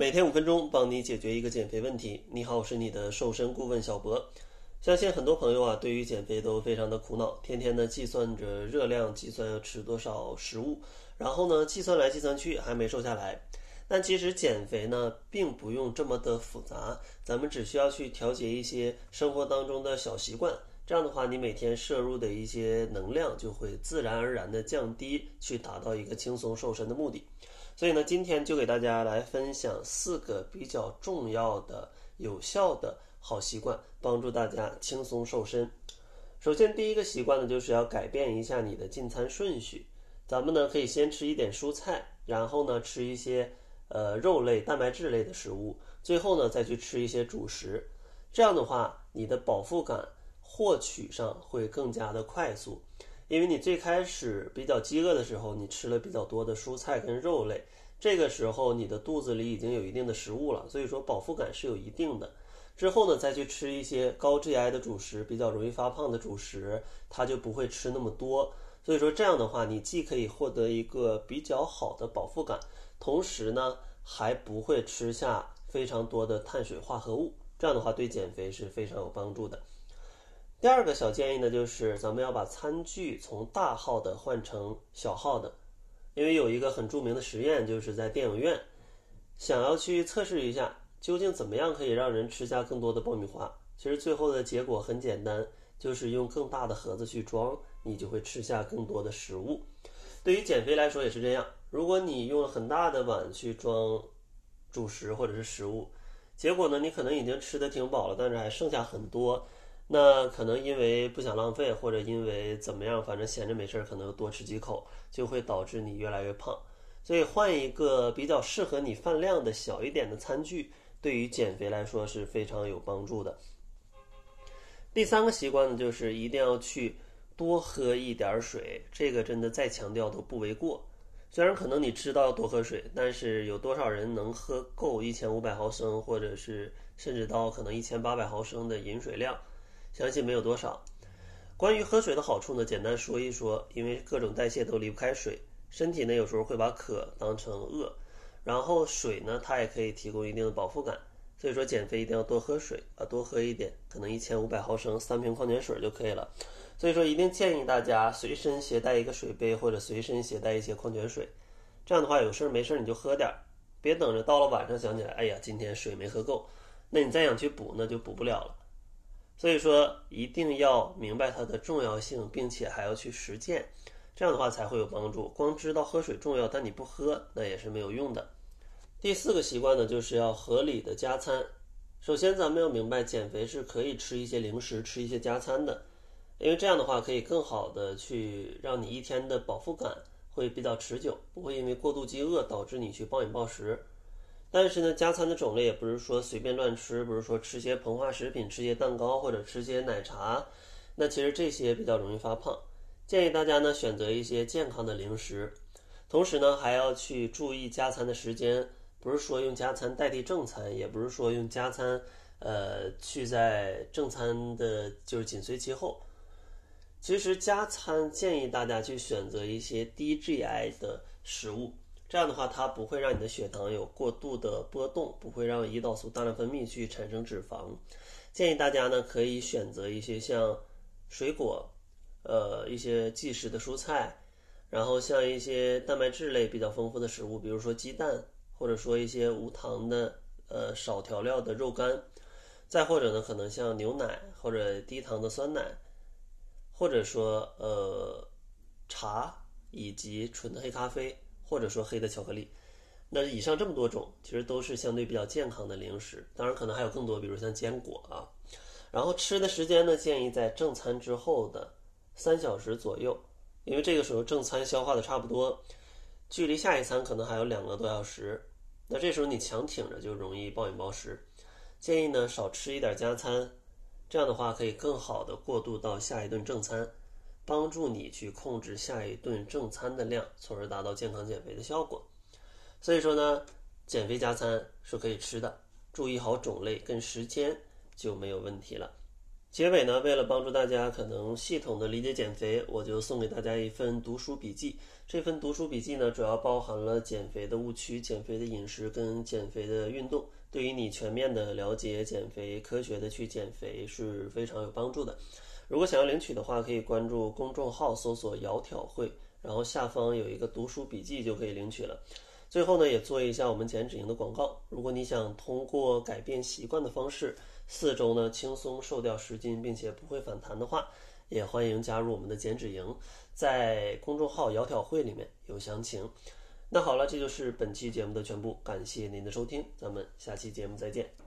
每天五分钟，帮你解决一个减肥问题。你好，我是你的瘦身顾问小博。相信很多朋友啊，对于减肥都非常的苦恼，天天呢计算着热量，计算要吃多少食物，然后呢计算来计算去还没瘦下来。但其实减肥呢，并不用这么的复杂，咱们只需要去调节一些生活当中的小习惯。这样的话，你每天摄入的一些能量就会自然而然的降低，去达到一个轻松瘦身的目的。所以呢，今天就给大家来分享四个比较重要的、有效的好习惯，帮助大家轻松瘦身。首先，第一个习惯呢，就是要改变一下你的进餐顺序。咱们呢，可以先吃一点蔬菜，然后呢，吃一些呃肉类、蛋白质类的食物，最后呢，再去吃一些主食。这样的话，你的饱腹感。获取上会更加的快速，因为你最开始比较饥饿的时候，你吃了比较多的蔬菜跟肉类，这个时候你的肚子里已经有一定的食物了，所以说饱腹感是有一定的。之后呢，再去吃一些高 GI 的主食，比较容易发胖的主食，它就不会吃那么多。所以说这样的话，你既可以获得一个比较好的饱腹感，同时呢还不会吃下非常多的碳水化合物，这样的话对减肥是非常有帮助的。第二个小建议呢，就是咱们要把餐具从大号的换成小号的，因为有一个很著名的实验，就是在电影院想要去测试一下，究竟怎么样可以让人吃下更多的爆米花。其实最后的结果很简单，就是用更大的盒子去装，你就会吃下更多的食物。对于减肥来说也是这样，如果你用了很大的碗去装主食或者是食物，结果呢，你可能已经吃的挺饱了，但是还剩下很多。那可能因为不想浪费，或者因为怎么样，反正闲着没事儿，可能多吃几口，就会导致你越来越胖。所以换一个比较适合你饭量的小一点的餐具，对于减肥来说是非常有帮助的。第三个习惯呢，就是一定要去多喝一点水，这个真的再强调都不为过。虽然可能你知道要多喝水，但是有多少人能喝够一千五百毫升，或者是甚至到可能一千八百毫升的饮水量？相信没有多少。关于喝水的好处呢，简单说一说。因为各种代谢都离不开水，身体呢有时候会把渴当成饿，然后水呢它也可以提供一定的饱腹感。所以说减肥一定要多喝水啊，多喝一点，可能一千五百毫升三瓶矿泉水就可以了。所以说一定建议大家随身携带一个水杯，或者随身携带一些矿泉水。这样的话有事儿没事儿你就喝点儿，别等着到了晚上想起来，哎呀今天水没喝够，那你再想去补那就补不了了。所以说，一定要明白它的重要性，并且还要去实践，这样的话才会有帮助。光知道喝水重要，但你不喝，那也是没有用的。第四个习惯呢，就是要合理的加餐。首先，咱们要明白，减肥是可以吃一些零食，吃一些加餐的，因为这样的话可以更好的去让你一天的饱腹感会比较持久，不会因为过度饥饿导致你去暴饮暴食。但是呢，加餐的种类也不是说随便乱吃，不是说吃些膨化食品、吃些蛋糕或者吃些奶茶，那其实这些比较容易发胖。建议大家呢选择一些健康的零食，同时呢还要去注意加餐的时间，不是说用加餐代替正餐，也不是说用加餐，呃去在正餐的就是紧随其后。其实加餐建议大家去选择一些低 GI 的食物。这样的话，它不会让你的血糖有过度的波动，不会让胰岛素大量分泌去产生脂肪。建议大家呢可以选择一些像水果，呃一些即食的蔬菜，然后像一些蛋白质类比较丰富的食物，比如说鸡蛋，或者说一些无糖的呃少调料的肉干，再或者呢可能像牛奶或者低糖的酸奶，或者说呃茶以及纯的黑咖啡。或者说黑的巧克力，那以上这么多种其实都是相对比较健康的零食，当然可能还有更多，比如像坚果啊。然后吃的时间呢，建议在正餐之后的三小时左右，因为这个时候正餐消化的差不多，距离下一餐可能还有两个多小时，那这时候你强挺着就容易暴饮暴食。建议呢少吃一点加餐，这样的话可以更好的过渡到下一顿正餐。帮助你去控制下一顿正餐的量，从而达到健康减肥的效果。所以说呢，减肥加餐是可以吃的，注意好种类跟时间就没有问题了。结尾呢，为了帮助大家可能系统的理解减肥，我就送给大家一份读书笔记。这份读书笔记呢，主要包含了减肥的误区、减肥的饮食跟减肥的运动，对于你全面的了解减肥、科学的去减肥是非常有帮助的。如果想要领取的话，可以关注公众号搜索“窈窕会”，然后下方有一个读书笔记就可以领取了。最后呢，也做一下我们减脂营的广告。如果你想通过改变习惯的方式，四周呢轻松瘦掉十斤，并且不会反弹的话，也欢迎加入我们的减脂营，在公众号“窈窕会”里面有详情。那好了，这就是本期节目的全部，感谢您的收听，咱们下期节目再见。